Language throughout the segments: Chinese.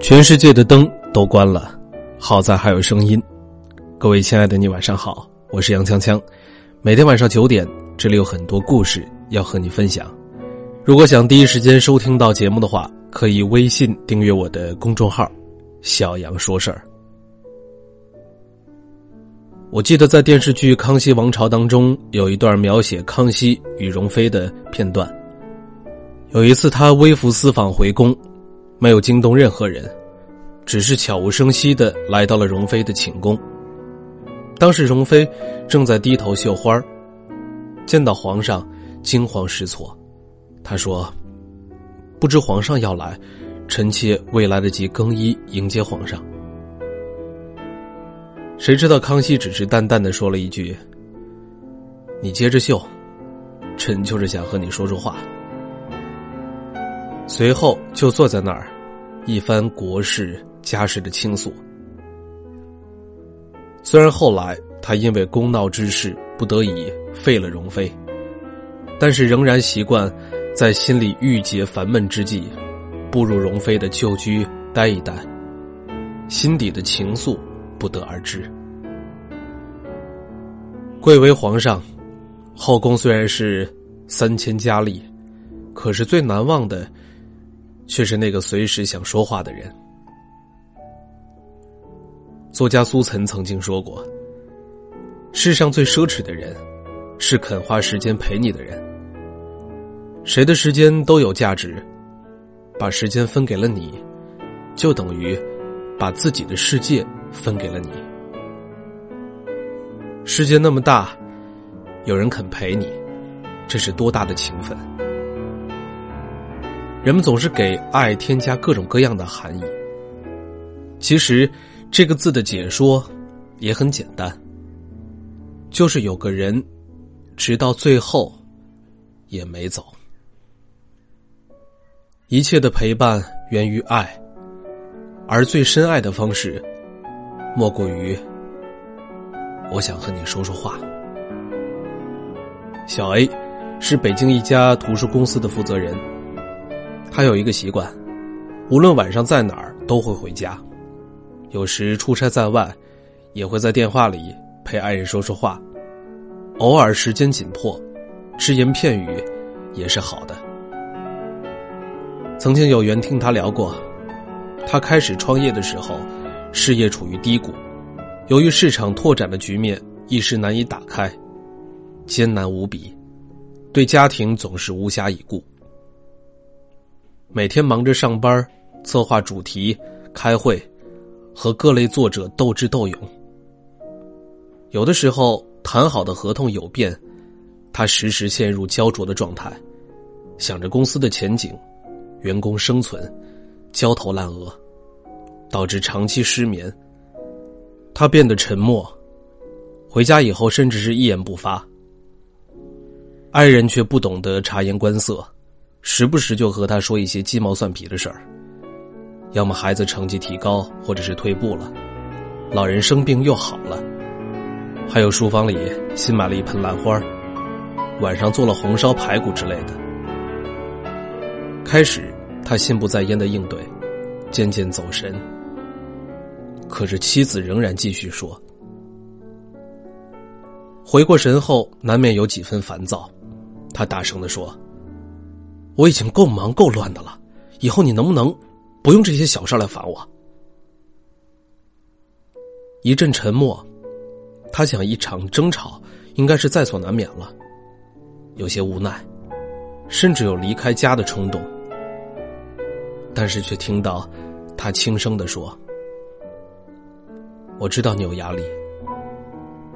全世界的灯都关了，好在还有声音。各位亲爱的，你晚上好，我是杨锵锵。每天晚上九点，这里有很多故事要和你分享。如果想第一时间收听到节目的话，可以微信订阅我的公众号“小杨说事儿”。我记得在电视剧《康熙王朝》当中，有一段描写康熙与容妃的片段。有一次，他微服私访回宫。没有惊动任何人，只是悄无声息的来到了容妃的寝宫。当时容妃正在低头绣花见到皇上，惊慌失措。他说：“不知皇上要来，臣妾未来得及更衣迎接皇上。”谁知道康熙只是淡淡的说了一句：“你接着绣，臣就是想和你说说话。”随后就坐在那儿，一番国事家事的倾诉。虽然后来他因为宫闹之事不得已废了容妃，但是仍然习惯在心里郁结烦闷之际，步入容妃的旧居待一待，心底的情愫不得而知。贵为皇上，后宫虽然是三千佳丽，可是最难忘的。却是那个随时想说话的人。作家苏岑曾经说过：“世上最奢侈的人，是肯花时间陪你的人。谁的时间都有价值，把时间分给了你，就等于把自己的世界分给了你。世界那么大，有人肯陪你，这是多大的情分。”人们总是给爱添加各种各样的含义。其实，这个字的解说也很简单，就是有个人，直到最后也没走。一切的陪伴源于爱，而最深爱的方式，莫过于我想和你说说话。小 A 是北京一家图书公司的负责人。他有一个习惯，无论晚上在哪儿都会回家，有时出差在外，也会在电话里陪爱人说说话。偶尔时间紧迫，只言片语也是好的。曾经有缘听他聊过，他开始创业的时候，事业处于低谷，由于市场拓展的局面一时难以打开，艰难无比，对家庭总是无暇以顾。每天忙着上班、策划主题、开会，和各类作者斗智斗勇。有的时候谈好的合同有变，他时时陷入焦灼的状态，想着公司的前景、员工生存，焦头烂额，导致长期失眠。他变得沉默，回家以后甚至是一言不发。爱人却不懂得察言观色。时不时就和他说一些鸡毛蒜皮的事儿，要么孩子成绩提高，或者是退步了，老人生病又好了，还有书房里新买了一盆兰花，晚上做了红烧排骨之类的。开始他心不在焉的应对，渐渐走神。可是妻子仍然继续说，回过神后难免有几分烦躁，他大声的说。我已经够忙够乱的了，以后你能不能不用这些小事来烦我？一阵沉默，他想一场争吵应该是在所难免了，有些无奈，甚至有离开家的冲动。但是却听到他轻声的说：“我知道你有压力，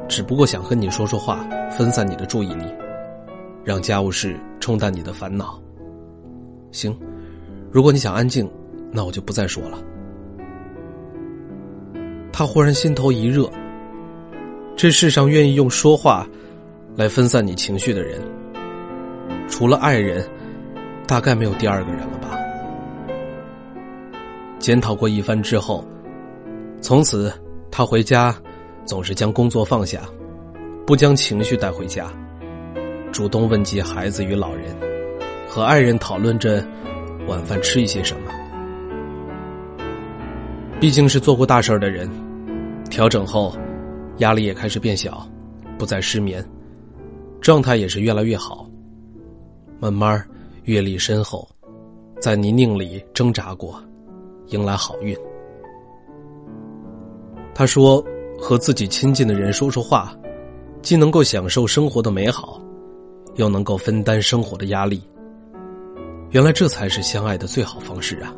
只不过想和你说说话，分散你的注意力，让家务事冲淡你的烦恼。”行，如果你想安静，那我就不再说了。他忽然心头一热。这世上愿意用说话来分散你情绪的人，除了爱人，大概没有第二个人了吧？检讨过一番之后，从此他回家总是将工作放下，不将情绪带回家，主动问及孩子与老人。和爱人讨论着晚饭吃一些什么。毕竟是做过大事的人，调整后，压力也开始变小，不再失眠，状态也是越来越好。慢慢阅历深厚，在泥泞里挣扎过，迎来好运。他说：“和自己亲近的人说说话，既能够享受生活的美好，又能够分担生活的压力。原来这才是相爱的最好方式啊！”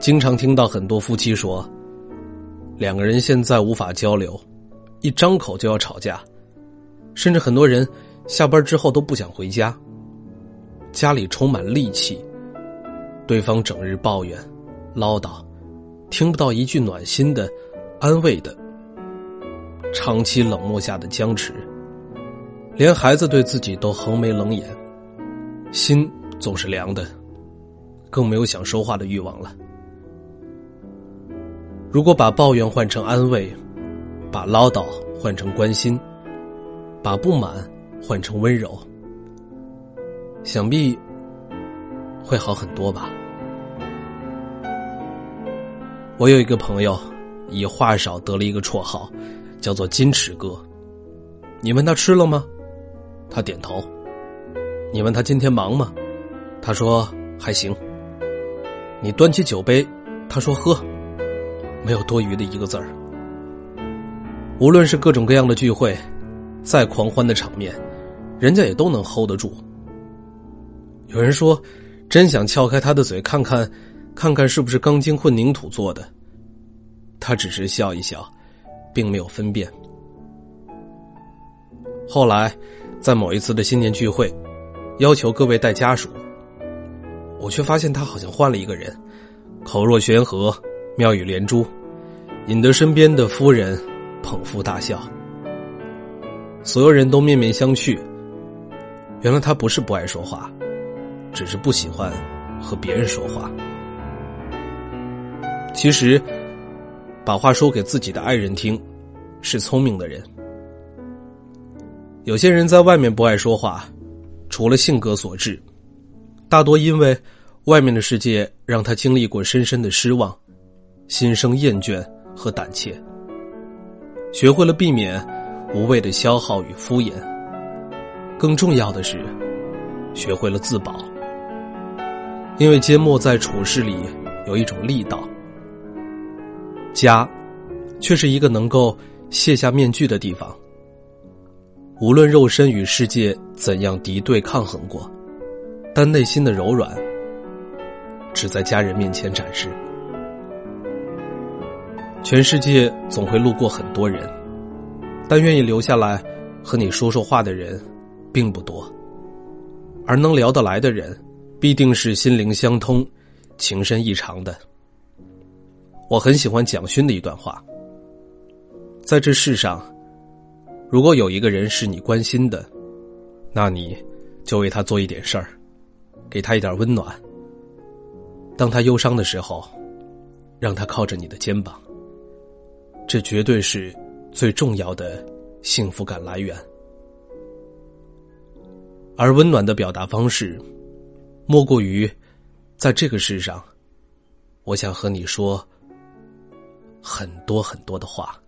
经常听到很多夫妻说，两个人现在无法交流，一张口就要吵架，甚至很多人下班之后都不想回家。家里充满戾气，对方整日抱怨、唠叨，听不到一句暖心的、安慰的。长期冷漠下的僵持，连孩子对自己都横眉冷眼，心总是凉的，更没有想说话的欲望了。如果把抱怨换成安慰，把唠叨换成关心，把不满换成温柔，想必会好很多吧。我有一个朋友，以话少得了一个绰号，叫做“金池哥”。你问他吃了吗？他点头。你问他今天忙吗？他说还行。你端起酒杯，他说喝。没有多余的一个字儿。无论是各种各样的聚会，再狂欢的场面，人家也都能 hold 得住。有人说，真想撬开他的嘴，看看，看看是不是钢筋混凝土做的。他只是笑一笑，并没有分辨。后来，在某一次的新年聚会，要求各位带家属，我却发现他好像换了一个人，口若悬河。妙语连珠，引得身边的夫人捧腹大笑。所有人都面面相觑。原来他不是不爱说话，只是不喜欢和别人说话。其实，把话说给自己的爱人听，是聪明的人。有些人在外面不爱说话，除了性格所致，大多因为外面的世界让他经历过深深的失望。心生厌倦和胆怯，学会了避免无谓的消耗与敷衍。更重要的是，学会了自保。因为缄默在处事里有一种力道，家，却是一个能够卸下面具的地方。无论肉身与世界怎样敌对抗衡过，但内心的柔软，只在家人面前展示。全世界总会路过很多人，但愿意留下来和你说说话的人并不多。而能聊得来的人，必定是心灵相通、情深意长的。我很喜欢蒋勋的一段话：在这世上，如果有一个人是你关心的，那你就为他做一点事儿，给他一点温暖。当他忧伤的时候，让他靠着你的肩膀。这绝对是最重要的幸福感来源，而温暖的表达方式，莫过于在这个世上，我想和你说很多很多的话。